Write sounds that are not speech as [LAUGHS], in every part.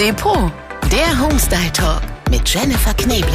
Depot, der Homestyle Talk mit Jennifer Kneble.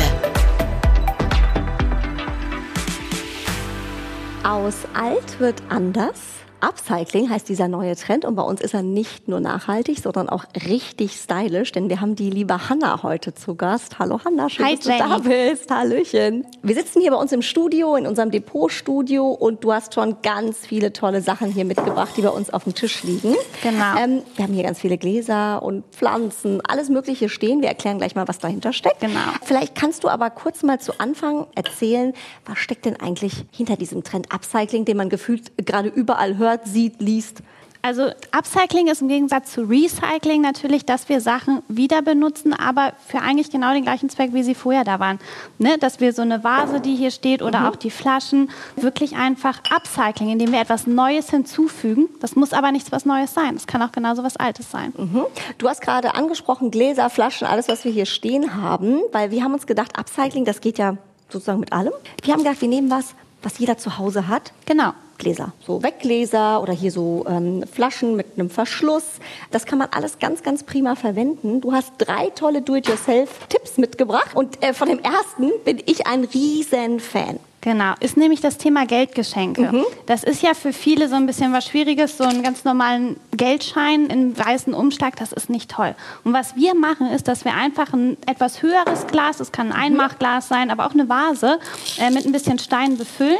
Aus alt wird anders. Upcycling heißt dieser neue Trend und bei uns ist er nicht nur nachhaltig, sondern auch richtig stylisch, denn wir haben die liebe Hanna heute zu Gast. Hallo Hanna, schön, Hi, dass du da bist. Hallöchen. Wir sitzen hier bei uns im Studio, in unserem Depotstudio und du hast schon ganz viele tolle Sachen hier mitgebracht, die bei uns auf dem Tisch liegen. Genau. Ähm, wir haben hier ganz viele Gläser und Pflanzen, alles Mögliche stehen. Wir erklären gleich mal, was dahinter steckt. Genau. Vielleicht kannst du aber kurz mal zu Anfang erzählen, was steckt denn eigentlich hinter diesem Trend Upcycling, den man gefühlt gerade überall hört, sieht, liest? Also Upcycling ist im Gegensatz zu Recycling natürlich, dass wir Sachen wieder benutzen, aber für eigentlich genau den gleichen Zweck, wie sie vorher da waren. Ne? Dass wir so eine Vase, die hier steht, oder Mhm. auch die Flaschen, wirklich einfach Upcycling, indem wir etwas Neues hinzufügen. Das muss aber nichts was Neues sein. Es kann auch genauso was Altes sein. Mhm. Du hast gerade angesprochen, Gläser, Flaschen, alles, was wir hier stehen haben, weil wir haben uns gedacht, Upcycling, das geht ja sozusagen mit allem. Wir haben gedacht, wir nehmen was, was jeder zu Hause hat. Genau. Gläser, so Weggläser oder hier so ähm, Flaschen mit einem Verschluss. Das kann man alles ganz, ganz prima verwenden. Du hast drei tolle Do-it-yourself-Tipps mitgebracht und äh, von dem ersten bin ich ein riesen Fan. Genau, ist nämlich das Thema Geldgeschenke. Mhm. Das ist ja für viele so ein bisschen was Schwieriges, so einen ganz normalen Geldschein in weißen Umschlag, das ist nicht toll. Und was wir machen, ist, dass wir einfach ein etwas höheres Glas, es kann ein Einmachglas sein, aber auch eine Vase, äh, mit ein bisschen Stein befüllen.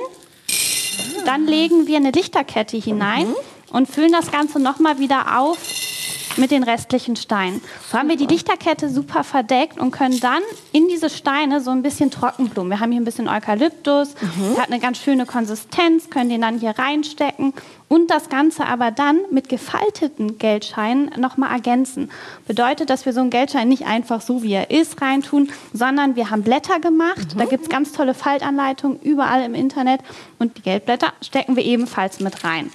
Dann legen wir eine Lichterkette hinein und füllen das Ganze nochmal wieder auf mit den restlichen Steinen. So haben wir die Lichterkette super verdeckt und können dann in diese Steine so ein bisschen Trockenblumen. Wir haben hier ein bisschen Eukalyptus, der hat eine ganz schöne Konsistenz, können den dann hier reinstecken und das Ganze aber dann mit gefalteten Geldscheinen nochmal ergänzen. Bedeutet, dass wir so einen Geldschein nicht einfach so wie er ist reintun, sondern wir haben Blätter gemacht. Da gibt es ganz tolle Faltanleitungen überall im Internet und die Geldblätter stecken wir ebenfalls mit rein.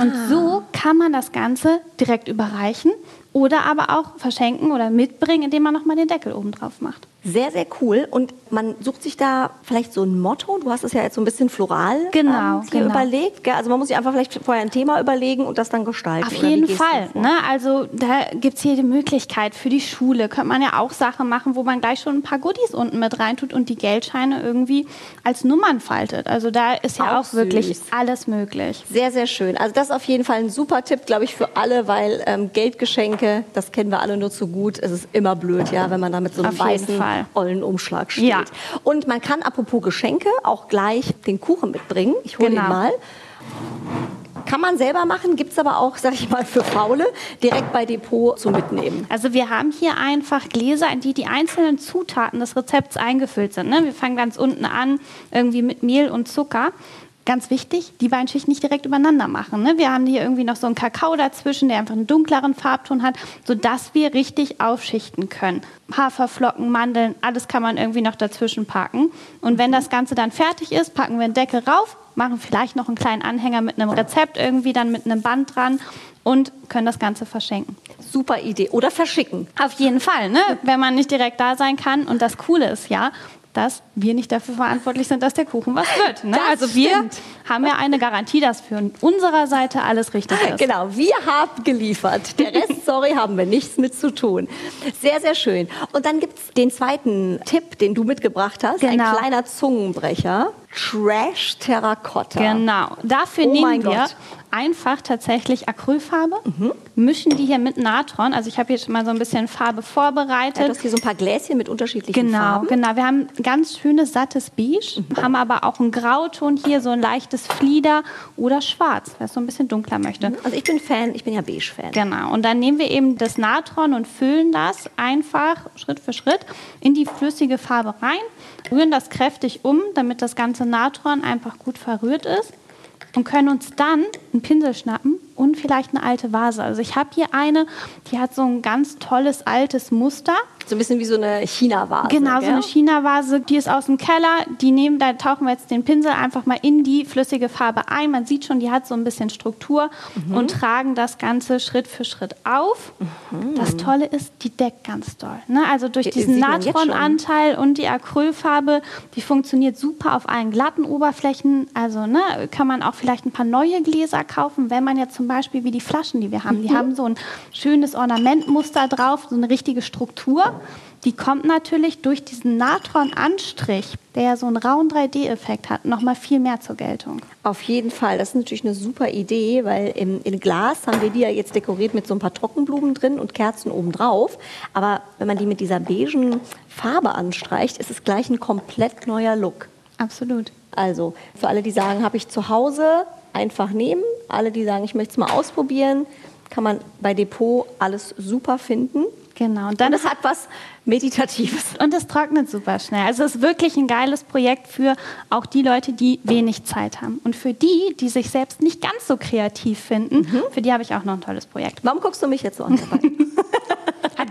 Und so kann man das Ganze direkt überreichen oder aber auch verschenken oder mitbringen, indem man nochmal den Deckel oben drauf macht. Sehr, sehr cool. Und man sucht sich da vielleicht so ein Motto. Du hast es ja jetzt so ein bisschen floral Genau, ähm, genau. überlegt. Gell? Also man muss sich einfach vielleicht vorher ein Thema überlegen und das dann gestalten. Auf jeden Fall. Ne? Also da gibt es hier die Möglichkeit für die Schule. Könnte man ja auch Sachen machen, wo man gleich schon ein paar Goodies unten mit reintut und die Geldscheine irgendwie als Nummern faltet. Also da ist ja Auch auch, wirklich alles möglich. Sehr, sehr schön. Also das ist auf jeden Fall ein super Tipp, glaube ich, für alle, weil ähm, Geldgeschenke, das kennen wir alle nur zu gut. Es ist immer blöd, ja, wenn man da mit so einem Auf jeden weißen, Fall. ollen Umschlag steht. Ja. Und man kann, apropos Geschenke, auch gleich den Kuchen mitbringen. Ich hole ihn Genau. mal. Kann man selber machen, gibt es aber auch, sag ich mal, für Faule, direkt bei Depot zu mitnehmen. Also wir haben hier einfach Gläser, in die die einzelnen Zutaten des Rezepts eingefüllt sind. Ne? Wir fangen ganz unten an, irgendwie mit Mehl und Zucker. Ganz wichtig, die beiden Schichten nicht direkt übereinander machen. Ne? Wir haben hier irgendwie noch so einen Kakao dazwischen, der einfach einen dunkleren Farbton hat, sodass wir richtig aufschichten können. Haferflocken, Mandeln, alles kann man irgendwie noch dazwischen packen. Und wenn das Ganze dann fertig ist, packen wir einen Deckel rauf, machen vielleicht noch einen kleinen Anhänger mit einem Rezept irgendwie, dann mit einem Band dran und können das Ganze verschenken. Super Idee. Oder verschicken. Auf jeden Fall, ne? wenn man nicht direkt da sein kann. Und das Coole ist ja, dass wir nicht dafür verantwortlich sind, dass der Kuchen was wird. Ne? Also wir stimmt. haben ja eine Garantie, dass für unserer Seite alles richtig ist. Genau, wir haben geliefert. Der [LAUGHS] Rest, sorry, haben wir nichts mit zu tun. Sehr, sehr schön. Und dann gibt es den zweiten Tipp, den du mitgebracht hast. Ein Genau. kleiner Zungenbrecher. Trash Terracotta. Genau. Dafür Oh nehmen wir Gott. Einfach tatsächlich Acrylfarbe, mischen die hier mit Natron. Also ich habe hier schon mal so ein bisschen Farbe vorbereitet. Ja, du hast hier so ein paar Gläschen mit unterschiedlichen Genau, Farben. genau. Wir haben ein ganz schönes sattes Beige, haben aber auch einen Grauton hier, so ein leichtes Flieder oder schwarz, wer es so ein bisschen dunkler möchte. Also ich bin Fan, ich bin ja Beige-Fan. Genau. Und dann nehmen wir eben das Natron und füllen das einfach Schritt für Schritt in die flüssige Farbe rein, rühren das kräftig um, damit das ganze Natron einfach gut verrührt ist und können uns dann einen Pinsel schnappen und vielleicht eine alte Vase. Also ich habe hier eine, die hat so ein ganz tolles altes Muster. So ein bisschen wie so eine China-Vase. Genau, so gell? eine China-Vase, die ist aus dem Keller. Die nehmen, da tauchen wir jetzt den Pinsel einfach mal in die flüssige Farbe ein. Man sieht schon, die hat so ein bisschen Struktur Mhm. und tragen das Ganze Schritt für Schritt auf. Das Tolle ist, die deckt ganz doll. Ne? Also durch Die- diesen. Natronanteil und die Acrylfarbe, die funktioniert super auf allen glatten Oberflächen. Also ne, kann man auch vielleicht ein paar neue Gläser kaufen, wenn man jetzt zum zum Beispiel wie die Flaschen, die wir haben. Die haben so ein schönes Ornamentmuster drauf, so eine richtige Struktur. Die kommt natürlich durch diesen Natron-Anstrich, der ja so einen rauen 3D-Effekt hat, nochmal viel mehr zur Geltung. Auf jeden Fall, das ist natürlich eine super Idee, weil im, in Glas haben wir die ja jetzt dekoriert mit so ein paar Trockenblumen drin und Kerzen obendrauf. Aber wenn man die mit dieser beigen Farbe anstreicht, ist es gleich ein komplett neuer Look. Absolut. Also für alle, die sagen, habe ich zu Hause, einfach nehmen. Alle, die sagen, ich möchte es mal ausprobieren, kann man bei Depot alles super finden. Genau. Und dann und es hat was Meditatives. Und es trocknet super schnell. Also es ist wirklich ein geiles Projekt für auch die Leute, die wenig Zeit haben. Und für die, die sich selbst nicht ganz so kreativ finden, mhm. für die habe ich auch noch ein tolles Projekt. Warum guckst du mich jetzt so an [LAUGHS]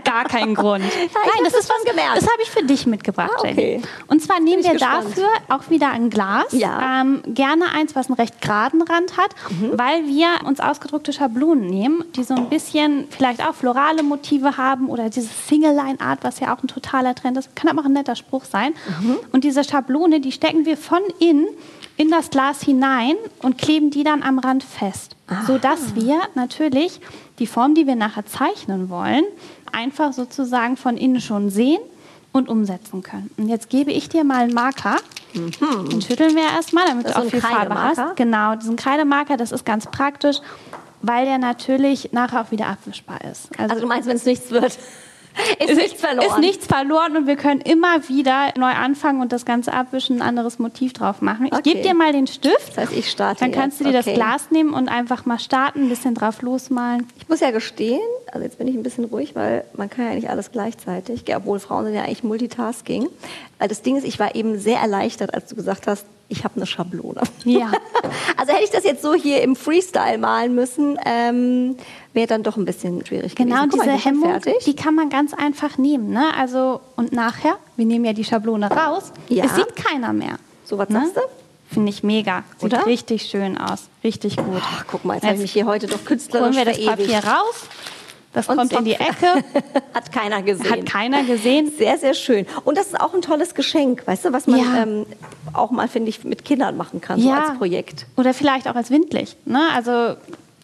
gar keinen Grund. [LAUGHS] Ja, Nein, das, ist was gemerkt. Das habe ich für dich mitgebracht, ah, okay. Jenny. Und zwar nehmen wir gespannt. dafür auch wieder ein Glas. Ja. Ähm, gerne eins, was einen recht geraden Rand hat, mhm. weil wir uns ausgedruckte Schablonen nehmen, die so ein bisschen vielleicht auch florale Motive haben oder diese Single-Line-Art, was ja auch ein totaler Trend ist. Kann aber auch ein netter Spruch sein. Mhm. Und diese Schablone, die stecken wir von innen in das Glas hinein und kleben die dann am Rand fest, Aha. sodass wir natürlich die Form, die wir nachher zeichnen wollen, einfach sozusagen von innen schon sehen und umsetzen können. Und jetzt gebe ich dir mal einen Marker. Mhm. Den schütteln wir erstmal, damit du auch viel Farbe hast. Genau, diesen Kreidemarker, das ist ganz praktisch, weil der natürlich nachher auch wieder abwischbar ist. Also, also du meinst, wenn es nichts wird? [LAUGHS] ist, ist nichts verloren. Ist nichts verloren und wir können immer wieder neu anfangen und das Ganze abwischen, ein anderes Motiv drauf machen. Ich okay. gebe dir mal den Stift. Das heißt, ich starte. Dann kannst jetzt. du dir okay. das Glas nehmen und einfach mal starten, ein bisschen drauf losmalen. Ich muss ja gestehen, also jetzt bin ich ein bisschen ruhig, weil man kann ja nicht alles gleichzeitig, obwohl Frauen sind ja eigentlich Multitasking. Das Ding ist, ich war eben sehr erleichtert, als du gesagt hast, ich habe eine Schablone. Ja. [LAUGHS] also hätte ich das jetzt so hier im Freestyle malen müssen, ähm, wäre dann doch ein bisschen schwierig genau, gewesen. Genau, diese Hemmung, die kann man ganz einfach nehmen. Ne? Also, und nachher, wir nehmen ja die Schablone raus, ja. es sieht keiner mehr. So, was ne? sagst du? Finde ich mega. Sieht Oder? richtig schön aus. Richtig gut. Ach, guck mal, jetzt, jetzt habe ich mich hier heute doch künstlerisch Holen wir das Papier raus. Das und kommt in die Ecke. [LAUGHS] Hat keiner gesehen. Hat keiner gesehen. Sehr, sehr schön. Und das ist auch ein tolles Geschenk, weißt du, was man ja. ähm, auch mal, finde ich, mit Kindern machen kann, ja. so als Projekt. Oder vielleicht auch als Windlicht. Ne? Also,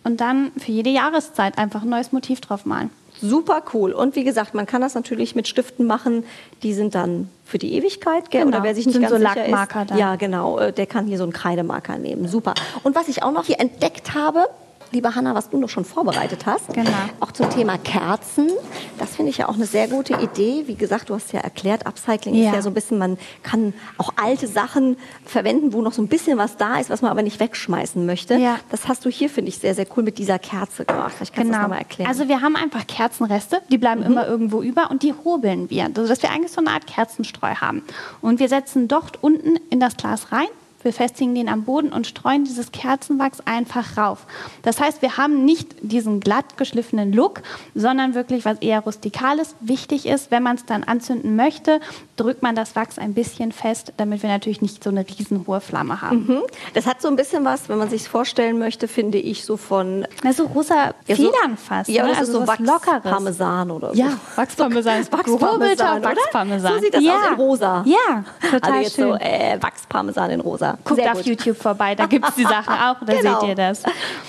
und dann für jede Jahreszeit einfach ein neues Motiv drauf malen. Super cool. Und wie gesagt, man kann das natürlich mit Stiften machen. Die sind dann für die Ewigkeit, gell? Genau. Oder wer sich nicht sind ganz so sicher Lackmarker ist, dann. ja genau, äh, der kann hier so einen Kreidemarker nehmen. Super. Und was ich auch noch hier entdeckt habe, liebe Hanna, was du noch schon vorbereitet hast. Genau. Auch zum Thema Kerzen. Das finde ich ja auch eine sehr gute Idee. Wie gesagt, du hast ja erklärt, Upcycling ja. ist ja so ein bisschen, man kann auch alte Sachen verwenden, wo noch so ein bisschen was da ist, was man aber nicht wegschmeißen möchte. Ja. Das hast du hier, finde ich, sehr, sehr cool mit dieser Kerze gemacht. Ich kann genau. das nochmal erklären. Also wir haben einfach Kerzenreste, die bleiben mhm. immer irgendwo über und die hobeln wir, sodass wir eigentlich so eine Art Kerzenstreu haben. Und wir setzen dort unten in das Glas rein wir festigen den am Boden und streuen dieses Kerzenwachs einfach rauf. Das heißt, wir haben nicht diesen glatt geschliffenen Look, sondern wirklich was eher rustikales. Wichtig ist, wenn man es dann anzünden möchte, drückt man das Wachs ein bisschen fest, damit wir natürlich nicht so eine riesenhohe Flamme haben. Mhm. Das hat so ein bisschen was, wenn man sich vorstellen möchte, finde ich so von Na, so rosa ja, Federn so, fast. Ja, ne? das also ist so Wachsparmesan oder so. Ja, Wachsparmesan ist [LAUGHS] Wachsparmesan, Wachsparmesan. So sieht das ja. aus in rosa. Ja, total also jetzt schön. so äh, Wachsparmesan in rosa. Guckt Sehr auf gut. YouTube vorbei, da gibt es die Sachen auch, da genau. seht ihr das.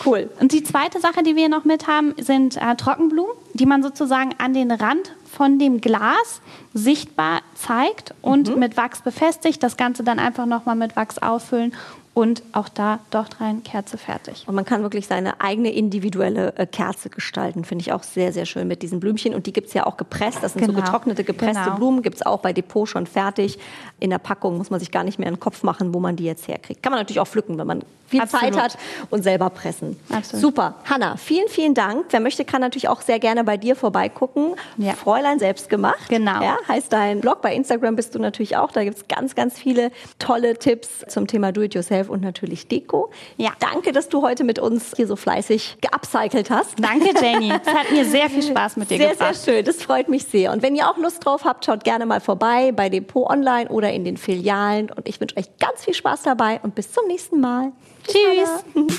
Cool. Und die zweite Sache, die wir noch mit haben, sind äh, Trockenblumen, die man sozusagen an den Rand von dem Glas sichtbar zeigt und mhm. mit Wachs befestigt. Das Ganze dann einfach nochmal mit Wachs auffüllen und auch da dort rein Kerze fertig. Und man kann wirklich seine eigene individuelle äh, Kerze gestalten, finde ich auch sehr, sehr schön mit diesen Blümchen. Und die gibt es ja auch gepresst, das sind genau. so getrocknete, gepresste genau. Blumen, gibt es auch bei Depot schon fertig. In der Packung muss man sich gar nicht mehr in den Kopf machen, wo man die jetzt herkriegt. Kann man natürlich auch pflücken, wenn man viel Absolut. Zeit hat und selber pressen. Absolut. Super. Hanna, vielen, vielen Dank. Wer möchte, kann natürlich auch sehr gerne bei dir vorbeigucken. Ja. Fräulein selbst gemacht. Genau. Ja, heißt dein Blog. Bei Instagram bist du natürlich auch. Da gibt es ganz, ganz viele tolle Tipps zum Thema Do-it-yourself und natürlich Deko. Ja. Danke, dass du heute mit uns hier so fleißig geupcycelt hast. Danke, [LAUGHS] Jenny. Es hat mir sehr viel Spaß mit dir sehr, gemacht. Sehr, sehr schön. Das freut mich sehr. Und wenn ihr auch Lust drauf habt, schaut gerne mal vorbei bei Depot Online oder in den Filialen. Und ich wünsche euch ganz viel Spaß dabei und bis zum nächsten Mal. Tschüss. [LAUGHS]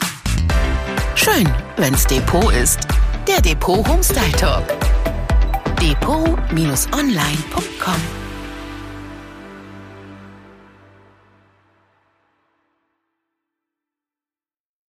Schön, wenn's Depot ist. Der Depot Homestyle Talk. Depot-online.com